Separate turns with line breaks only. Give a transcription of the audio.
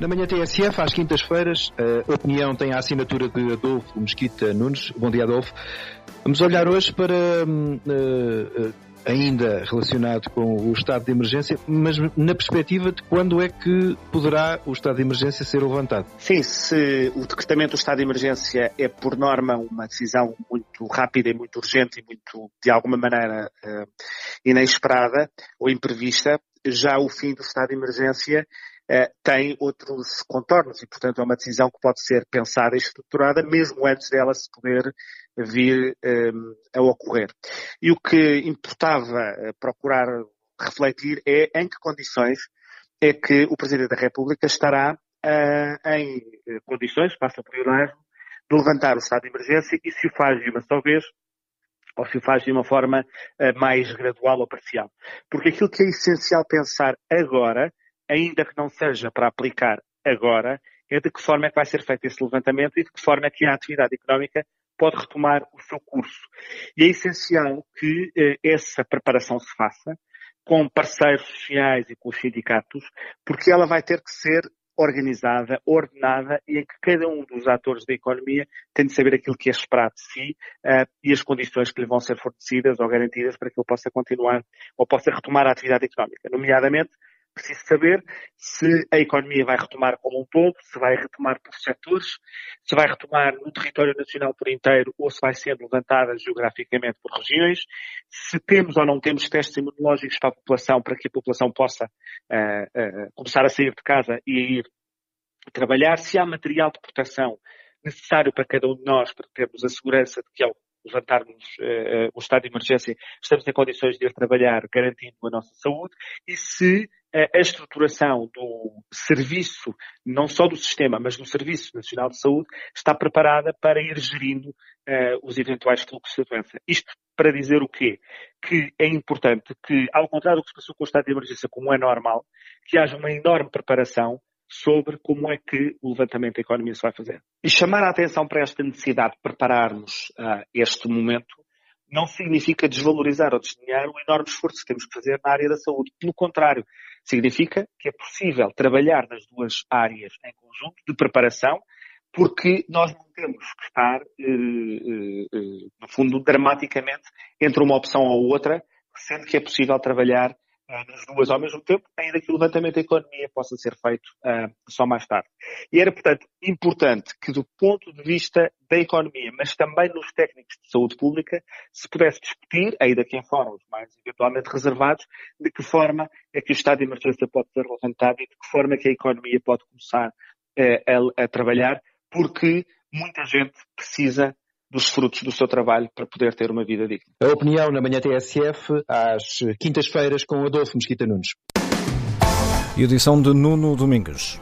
Na manhã TSF, às quintas-feiras, a opinião tem a assinatura de Adolfo Mesquita Nunes. Bom dia, Adolfo. Vamos olhar hoje para, uh, ainda relacionado com o estado de emergência, mas na perspectiva de quando é que poderá o estado de emergência ser levantado.
Sim, se o decretamento do estado de emergência é, por norma, uma decisão muito rápida e muito urgente e muito, de alguma maneira, uh, inesperada ou imprevista, já o fim do estado de emergência eh, tem outros contornos e, portanto, é uma decisão que pode ser pensada e estruturada mesmo antes dela se poder vir um, eh, a ocorrer. E o que importava eh, procurar refletir é em que condições é que o Presidente da República estará uh, em condições, passa por Erasmo, de levantar o estado de emergência e se o faz de uma só vez ou se o faz de uma forma uh, mais gradual ou parcial. Porque aquilo que é essencial pensar agora ainda que não seja para aplicar agora, é de que forma é que vai ser feito esse levantamento e de que forma é que a atividade económica pode retomar o seu curso. E é essencial que eh, essa preparação se faça com parceiros sociais e com os sindicatos, porque ela vai ter que ser organizada, ordenada e em que cada um dos atores da economia tem de saber aquilo que é esperado de si uh, e as condições que lhe vão ser fornecidas ou garantidas para que ele possa continuar ou possa retomar a atividade económica, nomeadamente preciso saber se a economia vai retomar como um todo, se vai retomar por setores, se vai retomar no território nacional por inteiro ou se vai sendo levantada geograficamente por regiões, se temos ou não temos testes imunológicos para a população, para que a população possa uh, uh, começar a sair de casa e a ir trabalhar, se há material de proteção necessário para cada um de nós para termos a segurança de que ao levantarmos uh, o estado de emergência estamos em condições de ir trabalhar garantindo a nossa saúde e se a estruturação do serviço, não só do sistema, mas do Serviço Nacional de Saúde, está preparada para ir gerindo uh, os eventuais fluxos de doença. Isto para dizer o quê? Que é importante que, ao contrário do que se passou com o estado de emergência, como é normal, que haja uma enorme preparação sobre como é que o levantamento da economia se vai fazer. E chamar a atenção para esta necessidade de prepararmos uh, este momento não significa desvalorizar ou desdenhar o enorme esforço que temos que fazer na área da saúde. Pelo contrário, significa que é possível trabalhar nas duas áreas em conjunto de preparação, porque nós não temos que estar, eh, eh, eh, no fundo, dramaticamente entre uma opção ou outra, sendo que é possível trabalhar nas duas ao mesmo tempo, ainda que o levantamento da economia possa ser feito uh, só mais tarde. E era, portanto, importante que do ponto de vista da economia, mas também nos técnicos de saúde pública, se pudesse discutir, ainda que em fóruns mais eventualmente reservados, de que forma é que o estado de emergência pode ser levantado e de que forma é que a economia pode começar uh, a, a trabalhar, porque muita gente precisa dos frutos do seu trabalho para poder ter uma vida digna.
A opinião na manhã TSF, às quintas-feiras, com Adolfo Mesquita Nunes.
Edição de Nuno Domingues.